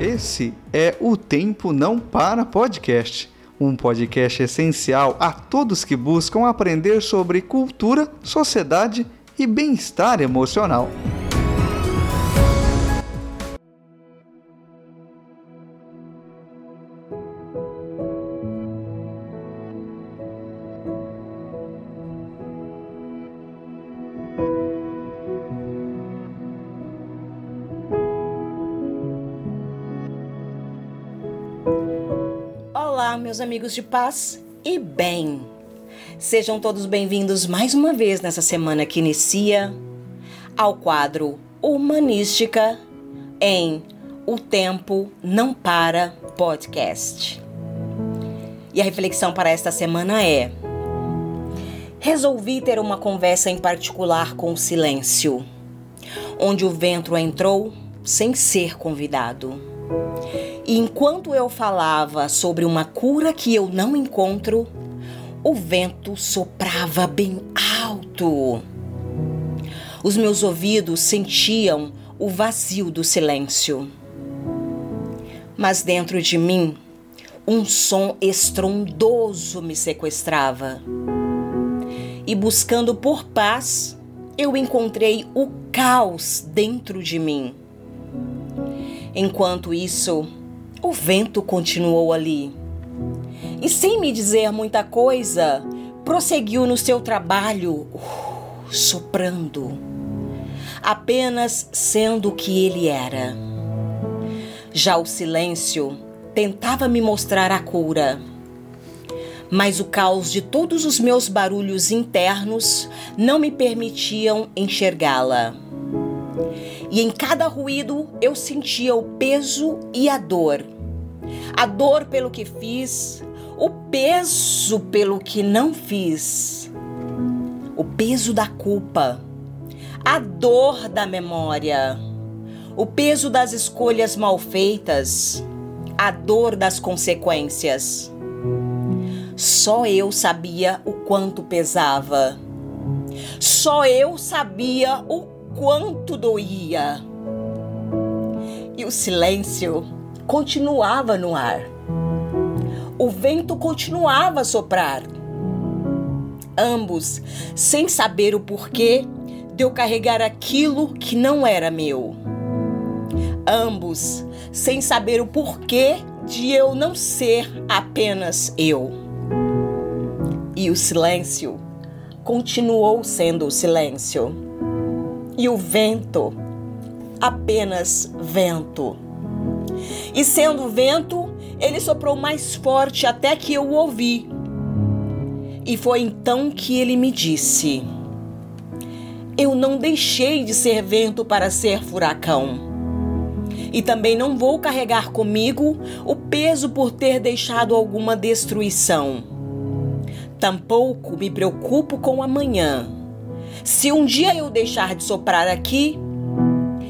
Esse é o Tempo Não Para Podcast, um podcast essencial a todos que buscam aprender sobre cultura, sociedade e bem-estar emocional. Meus amigos de paz e bem. Sejam todos bem-vindos mais uma vez nessa semana que inicia ao quadro Humanística em O Tempo Não Para Podcast. E a reflexão para esta semana é: Resolvi ter uma conversa em particular com o silêncio, onde o vento entrou sem ser convidado. E enquanto eu falava sobre uma cura que eu não encontro, o vento soprava bem alto. Os meus ouvidos sentiam o vazio do silêncio. Mas dentro de mim, um som estrondoso me sequestrava. E buscando por paz, eu encontrei o caos dentro de mim. Enquanto isso, o vento continuou ali. E sem me dizer muita coisa, prosseguiu no seu trabalho, uh, soprando, apenas sendo o que ele era. Já o silêncio tentava me mostrar a cura. Mas o caos de todos os meus barulhos internos não me permitiam enxergá-la e em cada ruído eu sentia o peso e a dor. A dor pelo que fiz, o peso pelo que não fiz, o peso da culpa, a dor da memória, o peso das escolhas mal feitas, a dor das consequências. Só eu sabia o quanto pesava. Só eu sabia o quanto doía. E o silêncio continuava no ar. O vento continuava a soprar. Ambos, sem saber o porquê de eu carregar aquilo que não era meu. Ambos, sem saber o porquê de eu não ser apenas eu. E o silêncio continuou sendo o silêncio e o vento, apenas vento. E sendo vento, ele soprou mais forte até que eu o ouvi. E foi então que ele me disse: Eu não deixei de ser vento para ser furacão. E também não vou carregar comigo o peso por ter deixado alguma destruição. Tampouco me preocupo com amanhã se um dia eu deixar de soprar aqui,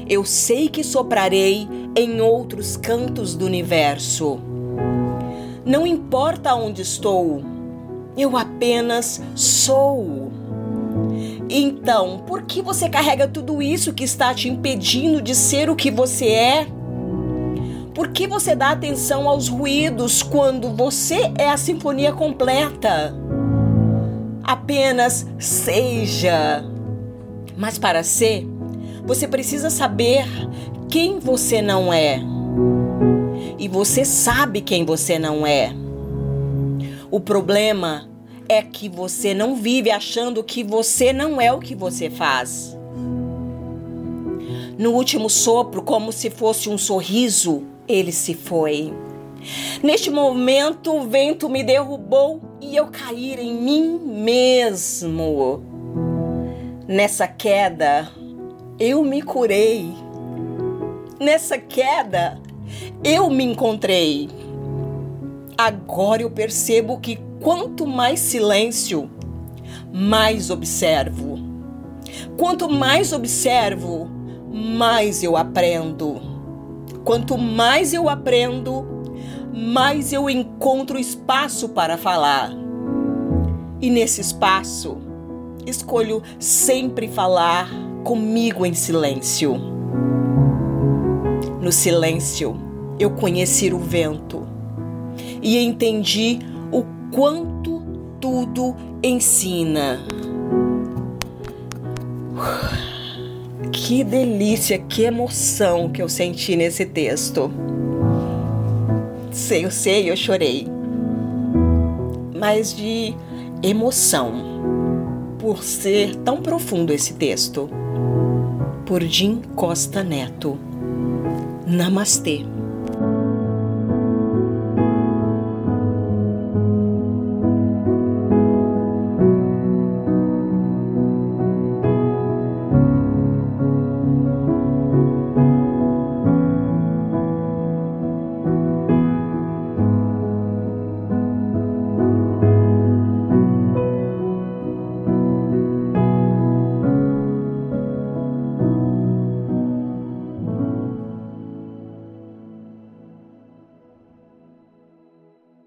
eu sei que soprarei em outros cantos do universo. Não importa onde estou, eu apenas sou. Então, por que você carrega tudo isso que está te impedindo de ser o que você é? Por que você dá atenção aos ruídos quando você é a sinfonia completa? Apenas seja. Mas para ser, você precisa saber quem você não é. E você sabe quem você não é. O problema é que você não vive achando que você não é o que você faz. No último sopro, como se fosse um sorriso, ele se foi. Neste momento, o vento me derrubou e eu caí em mim mesmo. Nessa queda, eu me curei. Nessa queda, eu me encontrei. Agora eu percebo que quanto mais silêncio, mais observo. Quanto mais observo, mais eu aprendo. Quanto mais eu aprendo, mais eu encontro espaço para falar. E nesse espaço, escolho sempre falar comigo em silêncio. No silêncio, eu conheci o vento e entendi o quanto tudo ensina. Que delícia, que emoção que eu senti nesse texto. Sei, eu sei, eu chorei. Mas de emoção, por ser tão profundo esse texto. Por Jim Costa Neto. Namastê.